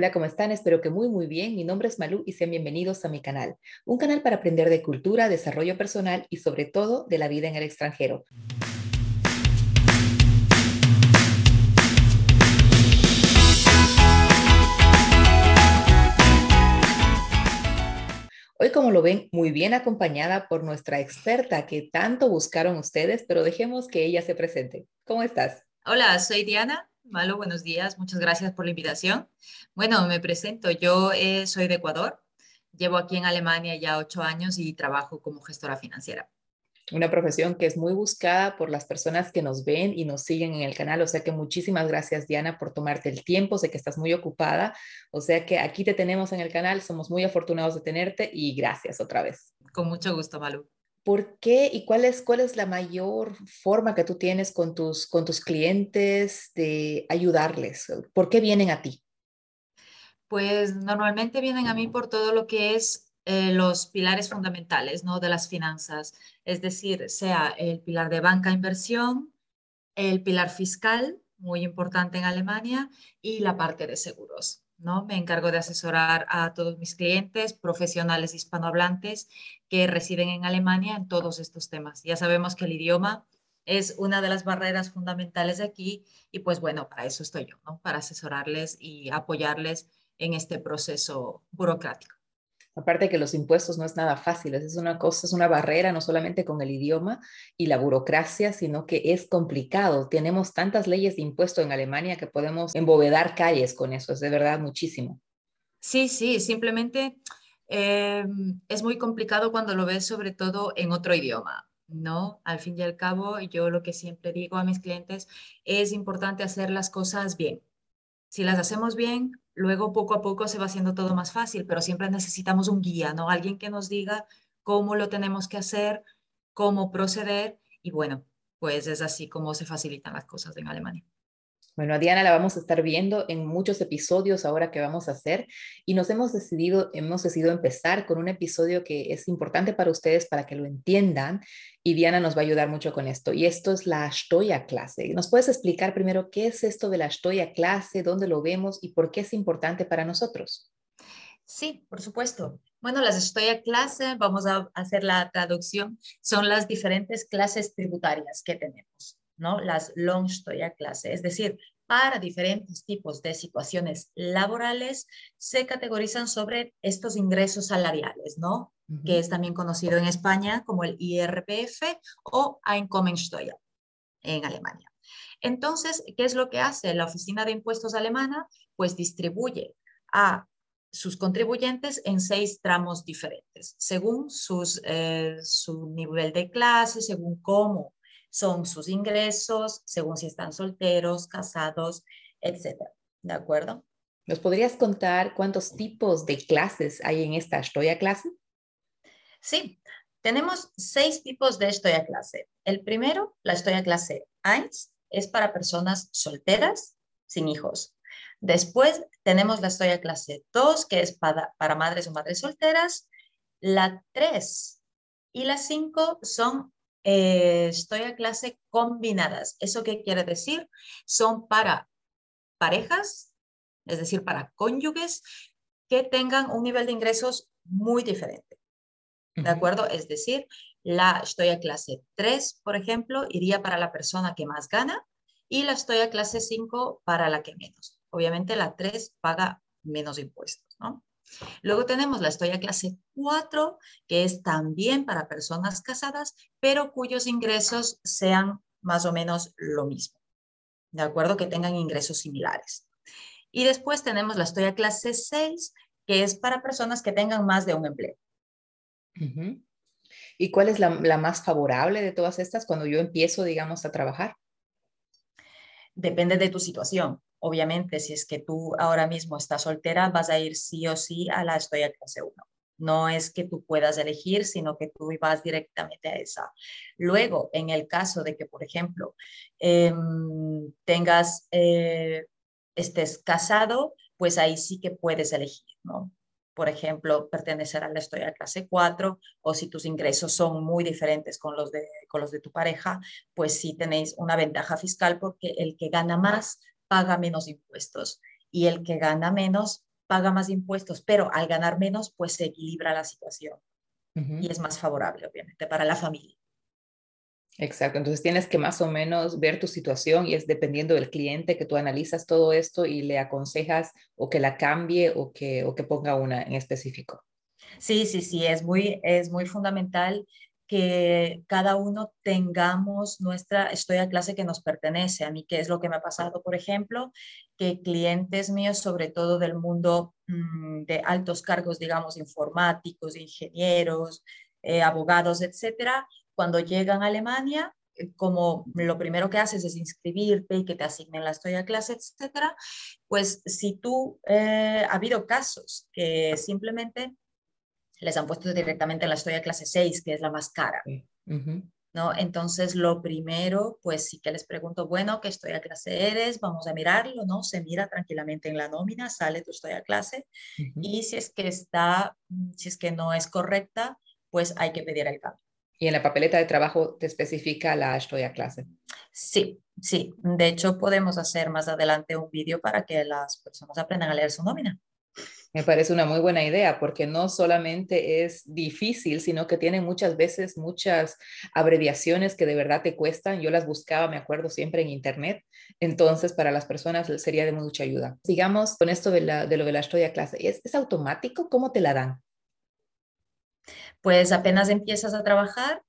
Hola, ¿cómo están? Espero que muy, muy bien. Mi nombre es Malú y sean bienvenidos a mi canal. Un canal para aprender de cultura, desarrollo personal y sobre todo de la vida en el extranjero. Hoy, como lo ven, muy bien acompañada por nuestra experta que tanto buscaron ustedes, pero dejemos que ella se presente. ¿Cómo estás? Hola, soy Diana Malo, buenos días. Muchas gracias por la invitación. Bueno, me presento. Yo eh, soy de Ecuador. Llevo aquí en Alemania ya ocho años y trabajo como gestora financiera. Una profesión que es muy buscada por las personas que nos ven y nos siguen en el canal. O sea que muchísimas gracias, Diana, por tomarte el tiempo. Sé que estás muy ocupada. O sea que aquí te tenemos en el canal. Somos muy afortunados de tenerte y gracias otra vez. Con mucho gusto, Malu. ¿Por qué y cuál es, cuál es la mayor forma que tú tienes con tus, con tus clientes de ayudarles? ¿Por qué vienen a ti? Pues normalmente vienen a mí por todo lo que es eh, los pilares fundamentales ¿no? de las finanzas, es decir, sea el pilar de banca inversión, el pilar fiscal, muy importante en Alemania, y la parte de seguros. ¿No? Me encargo de asesorar a todos mis clientes, profesionales hispanohablantes que residen en Alemania en todos estos temas. Ya sabemos que el idioma es una de las barreras fundamentales aquí y pues bueno, para eso estoy yo. Para asesorarles y apoyarles en este proceso burocrático. Aparte que los impuestos no es nada fácil, es una cosa, es una barrera no solamente con el idioma y la burocracia, sino que es complicado. Tenemos tantas leyes de impuesto en Alemania que podemos embovedar calles con eso, es de verdad muchísimo. Sí, sí, simplemente eh, es muy complicado cuando lo ves sobre todo en otro idioma. ¿no? Al fin y al cabo, yo lo que siempre digo a mis clientes es importante hacer las cosas bien. Si las hacemos bien, luego poco a poco se va haciendo todo más fácil, pero siempre necesitamos un guía, ¿no? Alguien que nos diga cómo lo tenemos que hacer, cómo proceder y bueno, pues es así como se facilitan las cosas en Alemania. Bueno, a Diana la vamos a estar viendo en muchos episodios ahora que vamos a hacer y nos hemos decidido, hemos decidido empezar con un episodio que es importante para ustedes para que lo entiendan y Diana nos va a ayudar mucho con esto. Y esto es la Stoya clase. ¿Nos puedes explicar primero qué es esto de la Stoya clase, dónde lo vemos y por qué es importante para nosotros? Sí, por supuesto. Bueno, las Stoya clase, vamos a hacer la traducción, son las diferentes clases tributarias que tenemos. ¿No? Las Longstoya clase, es decir, para diferentes tipos de situaciones laborales se categorizan sobre estos ingresos salariales, ¿no? Que es también conocido en España como el IRPF o Einkommensteuer en Alemania. Entonces, ¿qué es lo que hace la Oficina de Impuestos alemana? Pues distribuye a sus contribuyentes en seis tramos diferentes, según sus, eh, su nivel de clase, según cómo son sus ingresos, según si están solteros, casados, etcétera. ¿De acuerdo? ¿Nos podrías contar cuántos tipos de clases hay en esta Stoya clase? Sí, tenemos seis tipos de Stoya clase. El primero, la Stoya clase 1, es para personas solteras sin hijos. Después tenemos la Stoya clase 2, que es para, para madres o madres solteras. La 3 y la 5 son eh, estoy a clase combinadas. ¿Eso qué quiere decir? Son para parejas, es decir, para cónyuges que tengan un nivel de ingresos muy diferente. ¿De acuerdo? Es decir, la estoy a clase 3, por ejemplo, iría para la persona que más gana y la estoy a clase 5 para la que menos. Obviamente la 3 paga menos impuestos, ¿no? Luego tenemos la estoy clase 4, que es también para personas casadas, pero cuyos ingresos sean más o menos lo mismo. ¿De acuerdo? Que tengan ingresos similares. Y después tenemos la estoy clase 6, que es para personas que tengan más de un empleo. ¿Y cuál es la, más favorable de todas estas cuando yo empiezo, digamos, a trabajar? Depende de tu situación. Obviamente, si es que tú ahora mismo estás soltera, vas a ir sí o sí a la estoy a clase 1. No es que tú puedas elegir, sino que tú vas directamente a esa. Luego, en el caso de que, por ejemplo, em, tengas, eh, estés casado, pues ahí sí que puedes elegir, ¿no? Por ejemplo, pertenecer a la estoy a clase 4 o si tus ingresos son muy diferentes con los, de, con los de tu pareja, pues sí tenéis una ventaja fiscal porque el que gana más paga menos impuestos y el que gana menos paga más impuestos, pero al ganar menos, pues se equilibra la situación y es más favorable, obviamente, para la familia. Exacto, entonces tienes que más o menos ver tu situación y es dependiendo del cliente que tú analizas todo esto y le aconsejas o que la cambie o que, o que ponga una en específico. Sí, sí, sí, es muy, es muy fundamental que cada uno tengamos nuestra historia clase que nos pertenece. A mí, ¿qué es lo que me ha pasado, por ejemplo? Que clientes míos, sobre todo del mundo mm, de altos cargos, digamos, informáticos, ingenieros, eh, abogados, etcétera, cuando llegan a Alemania, eh, como lo primero que haces es inscribirte y que te asignen la historia clase, etcétera, pues si tú, eh, ha habido casos que simplemente les han puesto directamente la historia clase 6, que es la más cara. ¿no? Entonces, lo primero, pues sí que les pregunto, bueno, ¿qué historia clase eres? Vamos a mirarlo, ¿no? Se mira tranquilamente en la nómina, sale tu historia clase. Y si es que está, si es que no es correcta, pues hay que pedir el cambio. Y en la papeleta de trabajo te especifica la historia clase. Sí, sí. De hecho, podemos hacer más adelante un vídeo para que las personas aprendan a leer su nómina. Me parece una muy buena idea porque no solamente es difícil, sino que tiene muchas veces muchas abreviaciones que de verdad te cuestan. Yo las buscaba, me acuerdo, siempre en internet. Entonces, para las personas sería de mucha ayuda. Sigamos con esto de, la, de lo de la historia clase. ¿Es, ¿Es automático? ¿Cómo te la dan? Pues apenas empiezas a trabajar,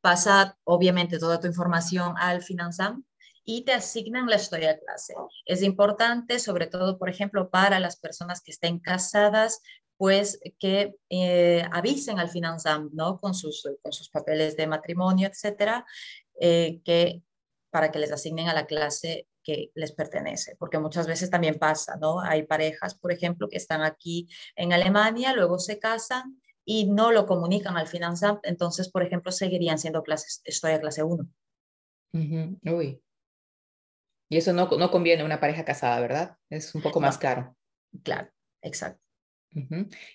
pasa obviamente toda tu información al Finanzam y te asignan la historia de clase. Es importante, sobre todo, por ejemplo, para las personas que estén casadas, pues que eh, avisen al Finanzam, ¿no? Con sus, con sus papeles de matrimonio, etcétera, eh, que para que les asignen a la clase que les pertenece, porque muchas veces también pasa, ¿no? Hay parejas, por ejemplo, que están aquí en Alemania, luego se casan y no lo comunican al Finanzam, entonces, por ejemplo, seguirían siendo clases, estoy a clase 1. Uy. Y eso no, no conviene a una pareja casada, ¿verdad? Es un poco más caro. Claro, exacto.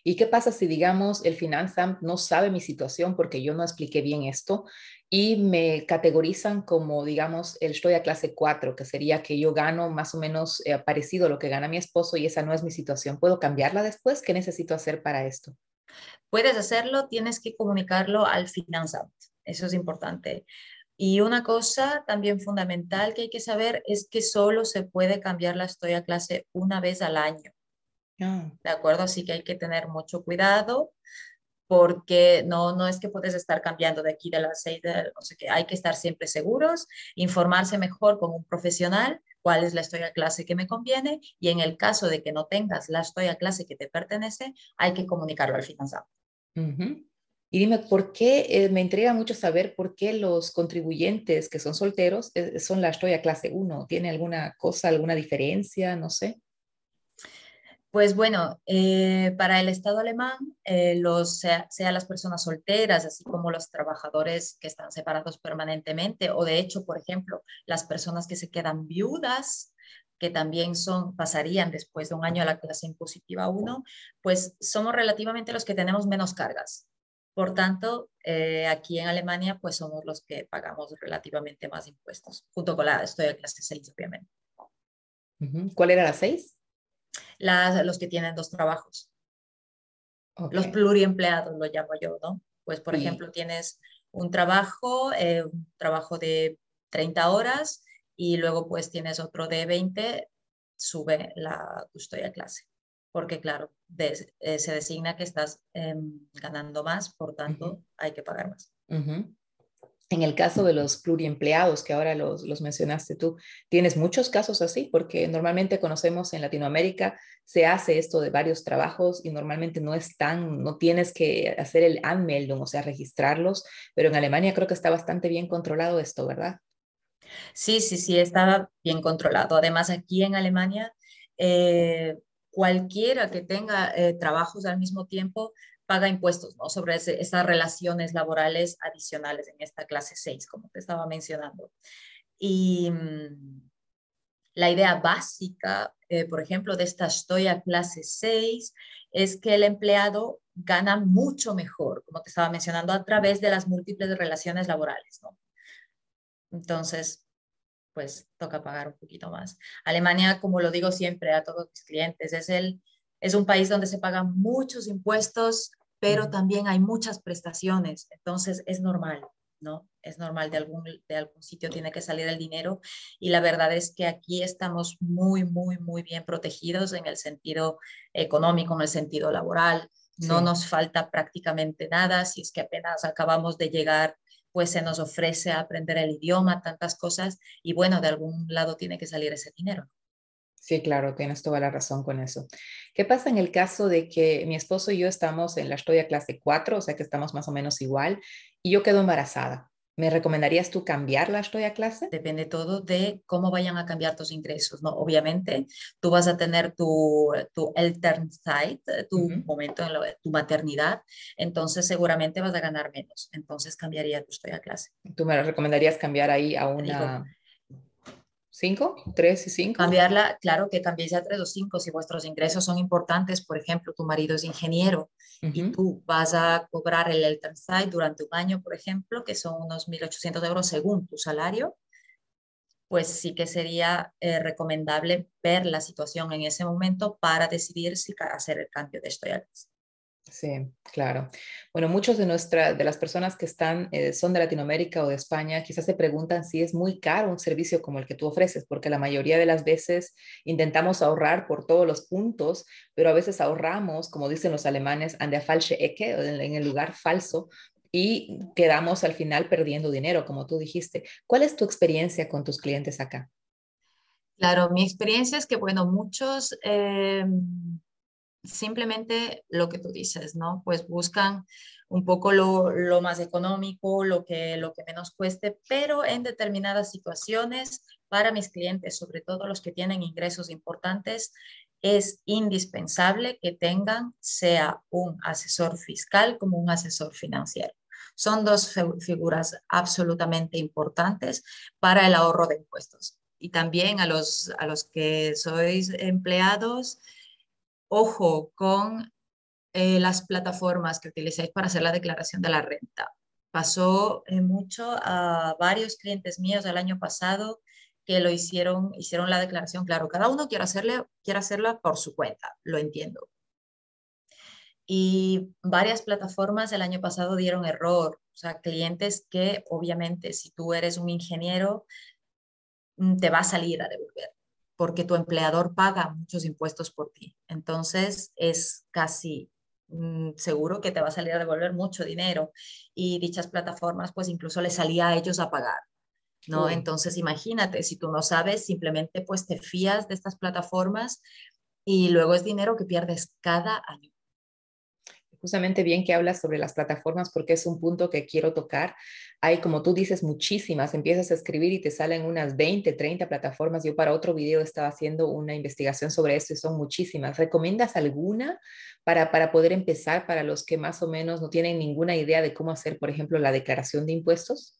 ¿Y qué pasa si, digamos, el Finanzam no sabe mi situación porque yo no expliqué bien esto y me categorizan como, digamos, el estoy a clase 4, que sería que yo gano más o menos eh, parecido a lo que gana mi esposo y esa no es mi situación? ¿Puedo cambiarla después? ¿Qué necesito hacer para esto? Puedes hacerlo, tienes que comunicarlo al Finanzamt. Eso es importante. Y una cosa también fundamental que hay que saber es que solo se puede cambiar la historia clase una vez al año. Ah. ¿De acuerdo? Así que hay que tener mucho cuidado porque no, no es que puedes estar cambiando de aquí de las seis, de, o sea que hay que estar siempre seguros, informarse mejor con un profesional cuál es la historia clase que me conviene y en el caso de que no tengas la historia clase que te pertenece, hay que comunicarlo al financiero. Y dime, ¿por qué? Eh, me intriga mucho saber por qué los contribuyentes que son solteros eh, son la historia clase 1. ¿Tiene alguna cosa, alguna diferencia? No sé. Pues bueno, eh, para el Estado alemán, eh, los, sea, las personas solteras, así como los trabajadores que están separados permanentemente, o de hecho, por ejemplo, las personas que se quedan viudas, que también son, pasarían después de un año a la clase impositiva 1, pues somos relativamente los que tenemos menos cargas. Por tanto, eh, aquí en Alemania, pues somos los que pagamos relativamente más impuestos, junto con la, estoy a clase 6, obviamente. ¿Cuál era la 6? Los que tienen dos trabajos. Los pluriempleados lo llamo yo, ¿no? Pues, por ejemplo, tienes un trabajo, eh, un trabajo de 30 horas y luego pues tienes otro de 20, sube la custodia clase. Porque claro, eh, se designa que estás em, ganando más, por tanto hay que pagar más. En el caso de los pluriempleados, que ahora los, los, mencionaste tú, ¿tienes muchos casos así? Porque normalmente conocemos en Latinoamérica, se hace esto de varios trabajos y normalmente no es tan, no tienes que hacer el Anmeldung, o sea, registrarlos, pero en Alemania creo que está bastante bien controlado esto, ¿verdad? Sí, sí, sí, está bien controlado. Además, aquí en Alemania, eh, cualquiera que tenga eh, trabajos al mismo tiempo paga impuestos ¿no? sobre esas relaciones laborales adicionales en esta clase 6, como te estaba mencionando. Y mm, la idea básica, eh, por ejemplo, de esta historia clase 6 es que el empleado gana mucho mejor, como te estaba mencionando, a través de las múltiples relaciones laborales. ¿no? Entonces, pues toca pagar un poquito más. Alemania, como lo digo siempre a todos mis clientes, es el Es un país donde se pagan muchos impuestos, pero también hay muchas prestaciones, entonces es normal, ¿no? Es normal, de algún, de algún sitio tiene que salir el dinero y la verdad es que aquí estamos muy, muy, muy bien protegidos en el sentido económico, en el sentido laboral. No nos falta prácticamente nada, si es que apenas acabamos de llegar, pues se nos ofrece aprender el idioma, tantas cosas, y bueno, de algún lado tiene que salir ese dinero. Sí, claro, tienes toda la razón con eso. ¿Qué pasa en el caso de que mi esposo y yo estamos en la historia clase 4, o sea que estamos más o menos igual, y yo quedo embarazada? ¿Me recomendarías tú cambiar la historia clase? Depende todo de cómo vayan a cambiar tus ingresos, ¿no? Obviamente, tú vas a tener tu, tu Elternzeit, tu momento en tu maternidad, entonces seguramente vas a ganar menos. Entonces cambiaría tu historia clase. ¿Tú me recomendarías cambiar ahí a una... ¿Cinco? ¿Tres y cinco? Cambiarla, claro que cambiéis a tres o cinco si vuestros ingresos son importantes. Por ejemplo, tu marido es ingeniero y tú vas a cobrar el Elternzeit durante un año, por ejemplo, que son unos 1.800 euros según tu salario, pues sí que sería eh, recomendable ver la situación en ese momento para decidir si hacer el cambio de ya. Sí, claro. Bueno, muchos de, nuestra, de las personas que están, eh, son de Latinoamérica o de España, quizás se preguntan si es muy caro un servicio como el que tú ofreces, porque la mayoría de las veces intentamos ahorrar por todos los puntos, pero a veces ahorramos, como dicen los alemanes, an der falsche Ecke, en el lugar falso, y quedamos al final perdiendo dinero, como tú dijiste. ¿Cuál es tu experiencia con tus clientes acá? Claro, mi experiencia es que, bueno, muchos... Em, simplemente lo que tú dices, ¿no? Pues buscan un poco lo, más económico, lo que, lo que menos cueste, pero en determinadas situaciones, para mis clientes, sobre todo los que tienen ingresos importantes, es indispensable que tengan sea un asesor fiscal como un asesor financiero. Son dos figuras absolutamente importantes para el ahorro de impuestos. Y también a los, a los que sois empleados, ojo con eh, las plataformas que utilizáis para hacer la declaración de la renta. Pasó eh, mucho a varios clientes míos el año pasado que lo hicieron, hicieron la declaración. Claro, cada uno quiere, hacerle, quiere hacerla por su cuenta, lo entiendo. Y varias plataformas el año pasado dieron error, o sea, clientes que obviamente si tú eres un ingeniero, mm, te va a salir a devolver porque tu empleador paga muchos impuestos por ti. Entonces es casi mm, seguro que te va a salir a devolver mucho dinero y dichas plataformas pues incluso les salía a ellos a pagar. ¿no? Entonces imagínate, si tú no sabes, simplemente pues te fías de estas plataformas y luego es dinero que pierdes cada año justamente bien que hablas sobre las plataformas porque es un punto que quiero tocar. Hay, como tú dices, muchísimas. Empiezas a escribir y te salen unas 20, 30 plataformas. Yo para otro video estaba haciendo una investigación sobre esto y son muchísimas. ¿Recomiendas alguna para, para poder empezar para los que más o menos no tienen ninguna idea de cómo hacer, por ejemplo, la declaración de impuestos?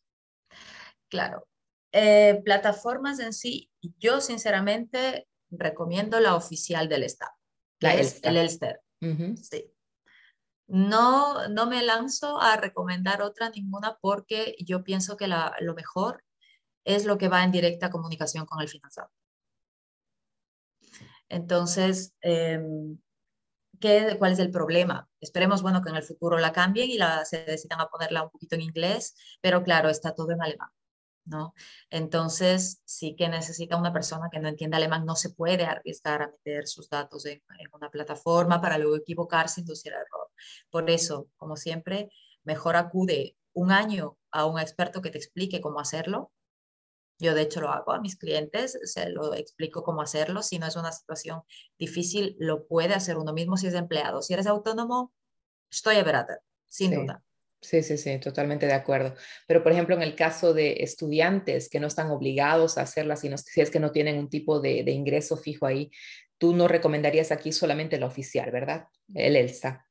Claro. Eh, plataformas en sí, yo sinceramente recomiendo la oficial del Estado, la es el Elster. Sí. No, no me lanzo a recomendar otra ninguna porque yo pienso que lo mejor es lo que va en directa comunicación con el financiado. Entonces, em, ¿qué, ¿cuál es el problema? Esperemos, bueno, que en el futuro la cambien y la, se decidan a ponerla un poquito en inglés, pero claro, está todo en alemán. ¿no? Entonces, sí que necesita una persona que no entienda alemán, no se puede arriesgar a meter sus datos en, una plataforma para luego equivocarse, inducir error. Por eso, como siempre, mejor acude un año a un experto que te explique cómo hacerlo. Yo de hecho lo hago a mis clientes, se lo explico cómo hacerlo. Si no es una situación difícil, lo puede hacer uno mismo si es empleado. Si eres autónomo, estoy a ver, sin duda. Sí, sí, sí, totalmente de acuerdo. Pero, por ejemplo, en el caso de estudiantes que no están obligados a hacerla, sino si es que no tienen un tipo de, ingreso fijo ahí, tú no recomendarías aquí solamente la oficial, ¿verdad? El ELSA.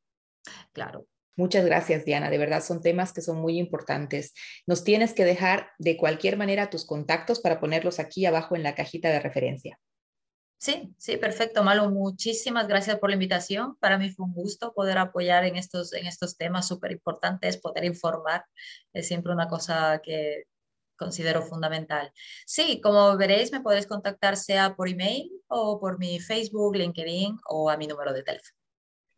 Claro. Muchas gracias, Diana. De verdad, son temas que son muy importantes. Nos tienes que dejar de cualquier manera tus contactos para ponerlos aquí abajo en la cajita de referencia. Sí, sí, perfecto, Malo. Muchísimas gracias por la invitación. Para mí fue un gusto poder apoyar en estos, en estos temas súper importantes, poder informar. Es siempre una cosa que, considero fundamental. Sí, como veréis, me podéis contactar sea por email o por mi Facebook, LinkedIn o a mi número de teléfono.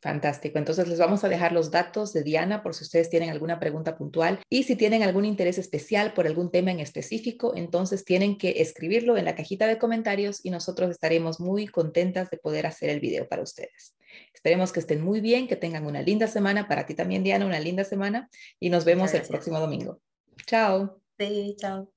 Fantástico. Entonces les vamos a dejar los datos de Diana por si ustedes tienen alguna pregunta puntual y si tienen algún interés especial por algún tema en específico, entonces tienen que escribirlo en la cajita de comentarios y nosotros estaremos muy contentas de poder hacer el video para ustedes. Esperemos que estén muy bien, que tengan una linda semana. Para ti también, Diana, una linda semana y nos vemos el próximo domingo. Chao. Sí, chao.